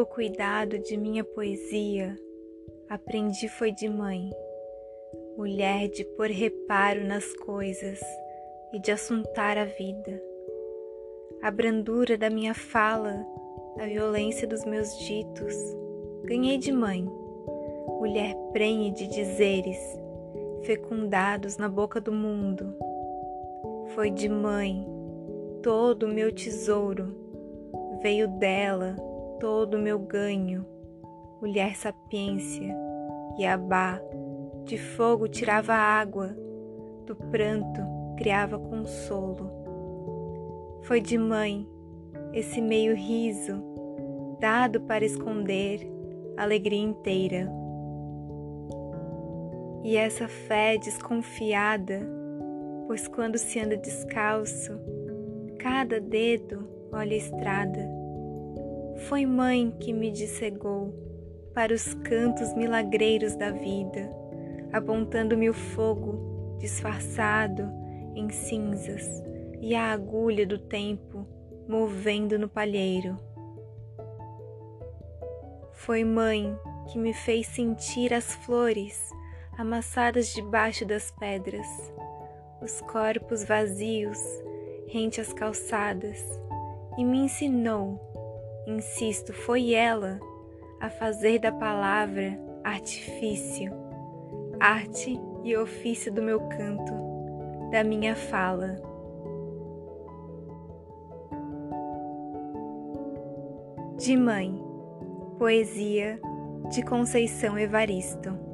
O cuidado de minha poesia aprendi foi de mãe, mulher de pôr reparo nas coisas e de assuntar a vida. A brandura da minha fala, a violência dos meus ditos, ganhei de mãe, mulher prenhe de dizeres, fecundados na boca do mundo. Foi de mãe todo o meu tesouro, veio dela todo o meu ganho, mulher sapiência, Yabá, de fogo tirava água, do pranto criava consolo. Foi de mãe esse meio riso, dado para esconder alegria inteira. E essa fé desconfiada, pois quando se anda descalço, cada dedo olha a estrada. Foi mãe que me dissegou para os cantos milagreiros da vida, apontando-me o fogo disfarçado em cinzas e a agulha do tempo movendo no palheiro. Foi mãe que me fez sentir as flores amassadas debaixo das pedras, os corpos vazios rente às calçadas, e me ensinou, insisto, foi ela, a fazer da palavra artifício, arte e ofício do meu canto, da minha fala. De Mãe, poesia de Conceição Evaristo.